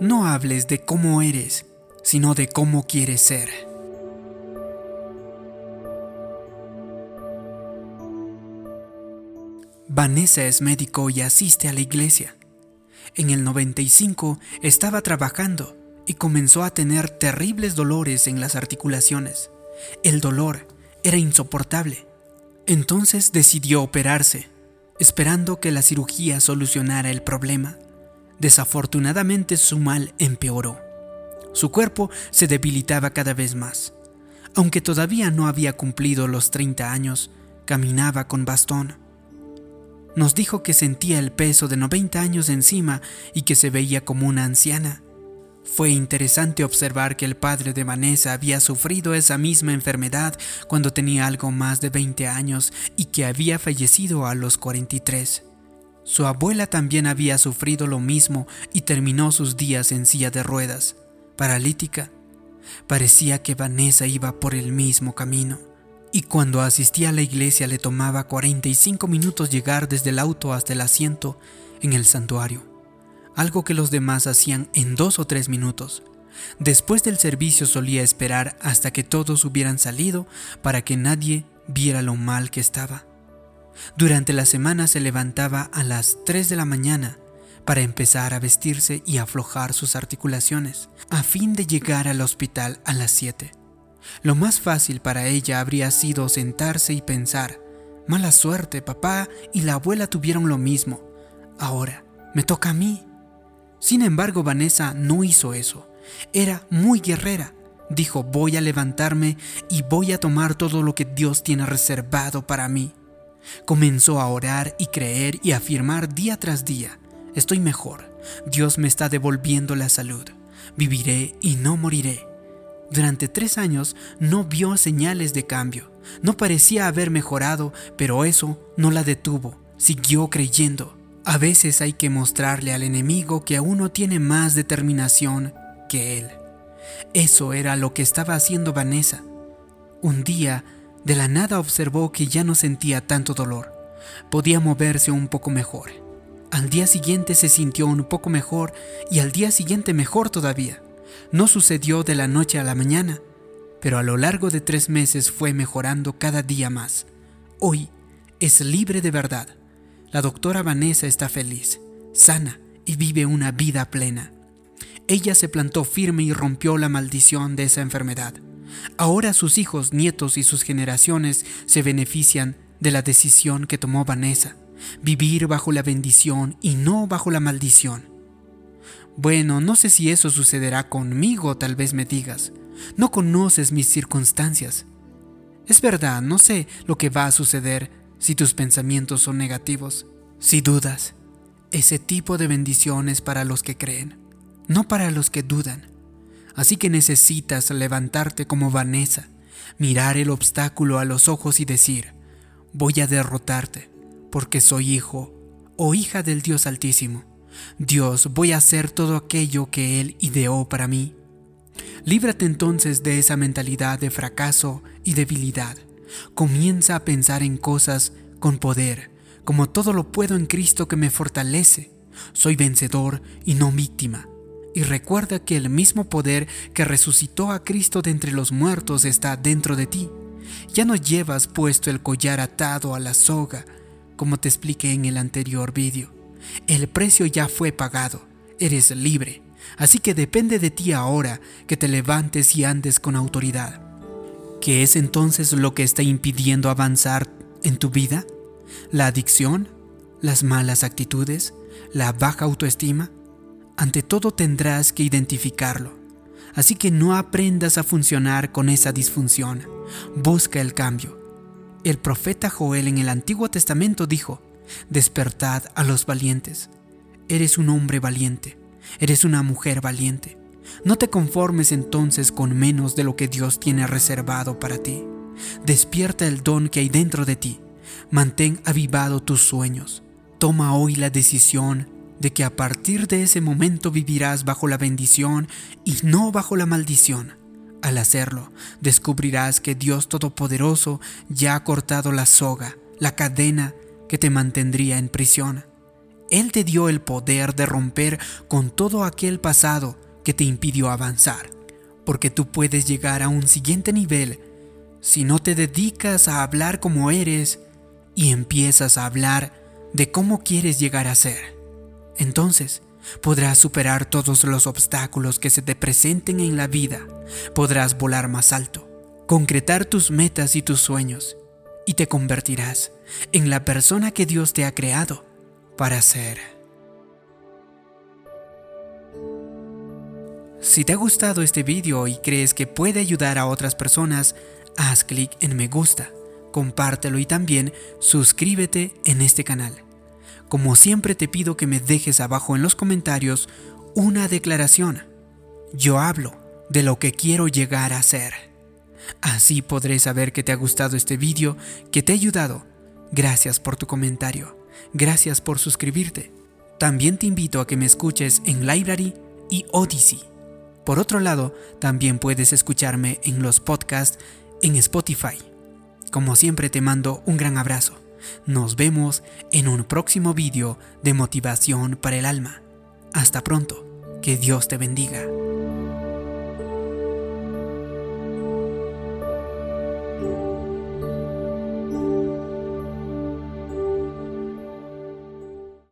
No hables de cómo eres, sino de cómo quieres ser. Vanessa es médico y asiste a la iglesia. En el 95 estaba trabajando y comenzó a tener terribles dolores en las articulaciones. El dolor era insoportable. Entonces decidió operarse, esperando que la cirugía solucionara el problema. Desafortunadamente su mal empeoró. Su cuerpo se debilitaba cada vez más. Aunque todavía no había cumplido los 30 años, caminaba con bastón. Nos dijo que sentía el peso de 90 años encima y que se veía como una anciana. Fue interesante observar que el padre de Vanessa había sufrido esa misma enfermedad cuando tenía algo más de 20 años y que había fallecido a los 43. Su abuela también había sufrido lo mismo y terminó sus días en silla de ruedas, paralítica. Parecía que Vanessa iba por el mismo camino. Y cuando asistía a la iglesia le tomaba 45 minutos llegar desde el auto hasta el asiento en el santuario, algo que los demás hacían en dos o tres minutos. Después del servicio solía esperar hasta que todos hubieran salido para que nadie viera lo mal que estaba. Durante la semana se levantaba a las 3 de la mañana para empezar a vestirse y aflojar sus articulaciones, a fin de llegar al hospital a las 7. Lo más fácil para ella habría sido sentarse y pensar, mala suerte, papá y la abuela tuvieron lo mismo, ahora me toca a mí. Sin embargo, Vanessa no hizo eso, era muy guerrera. Dijo, voy a levantarme y voy a tomar todo lo que Dios tiene reservado para mí. Comenzó a orar y creer y afirmar día tras día, estoy mejor, Dios me está devolviendo la salud, viviré y no moriré. Durante tres años no vio señales de cambio, no parecía haber mejorado, pero eso no la detuvo, siguió creyendo. A veces hay que mostrarle al enemigo que uno tiene más determinación que él. Eso era lo que estaba haciendo Vanessa. Un día de la nada observó que ya no sentía tanto dolor. Podía moverse un poco mejor. Al día siguiente se sintió un poco mejor y al día siguiente mejor todavía. No sucedió de la noche a la mañana, pero a lo largo de tres meses fue mejorando cada día más. Hoy es libre de verdad. La doctora Vanessa está feliz, sana y vive una vida plena. Ella se plantó firme y rompió la maldición de esa enfermedad. Ahora sus hijos, nietos y sus generaciones se benefician de la decisión que tomó Vanessa, vivir bajo la bendición y no bajo la maldición. Bueno, no sé si eso sucederá conmigo, tal vez me digas. No conoces mis circunstancias. Es verdad, no sé lo que va a suceder si tus pensamientos son negativos. Si dudas, ese tipo de bendición es para los que creen, no para los que dudan. Así que necesitas levantarte como Vanessa, mirar el obstáculo a los ojos y decir, voy a derrotarte, porque soy hijo o hija del Dios Altísimo. Dios, voy a hacer todo aquello que Él ideó para mí. Líbrate entonces de esa mentalidad de fracaso y debilidad. Comienza a pensar en cosas con poder, como todo lo puedo en Cristo que me fortalece. Soy vencedor y no víctima y recuerda que el mismo poder que resucitó a Cristo de entre los muertos está dentro de ti. Ya no llevas puesto el collar atado a la soga, como te expliqué en el anterior vídeo. El precio ya fue pagado, eres libre, así que depende de ti ahora que te levantes y andes con autoridad. ¿Qué es entonces lo que está impidiendo avanzar en tu vida? ¿La adicción? ¿Las malas actitudes? ¿La baja autoestima? Ante todo tendrás que identificarlo. Así que no aprendas a funcionar con esa disfunción. Busca el cambio. El profeta Joel en el Antiguo Testamento dijo, despertad a los valientes. Eres un hombre valiente. Eres una mujer valiente. No te conformes entonces con menos de lo que Dios tiene reservado para ti. Despierta el don que hay dentro de ti. Mantén avivado tus sueños. Toma hoy la decisión de que a partir de ese momento vivirás bajo la bendición y no bajo la maldición. Al hacerlo, descubrirás que Dios Todopoderoso ya ha cortado la soga, la cadena que te mantendría en prisión. Él te dio el poder de romper con todo aquel pasado que te impidió avanzar, porque tú puedes llegar a un siguiente nivel si no te dedicas a hablar como eres y empiezas a hablar de cómo quieres llegar a ser. Entonces, podrás superar todos los obstáculos que se te presenten en la vida, podrás volar más alto, concretar tus metas y tus sueños, y te convertirás en la persona que Dios te ha creado para ser. Si te ha gustado este vídeo y crees que puede ayudar a otras personas, haz clic en me gusta, compártelo y también suscríbete en este canal. Como siempre te pido que me dejes abajo en los comentarios una declaración. Yo hablo de lo que quiero llegar a ser. Así podré saber que te ha gustado este vídeo, que te ha ayudado. Gracias por tu comentario. Gracias por suscribirte. También te invito a que me escuches en Library y Odyssey. Por otro lado, también puedes escucharme en los podcasts en Spotify. Como siempre te mando un gran abrazo. Nos vemos en un próximo vídeo de motivación para el alma. Hasta pronto. Que Dios te bendiga.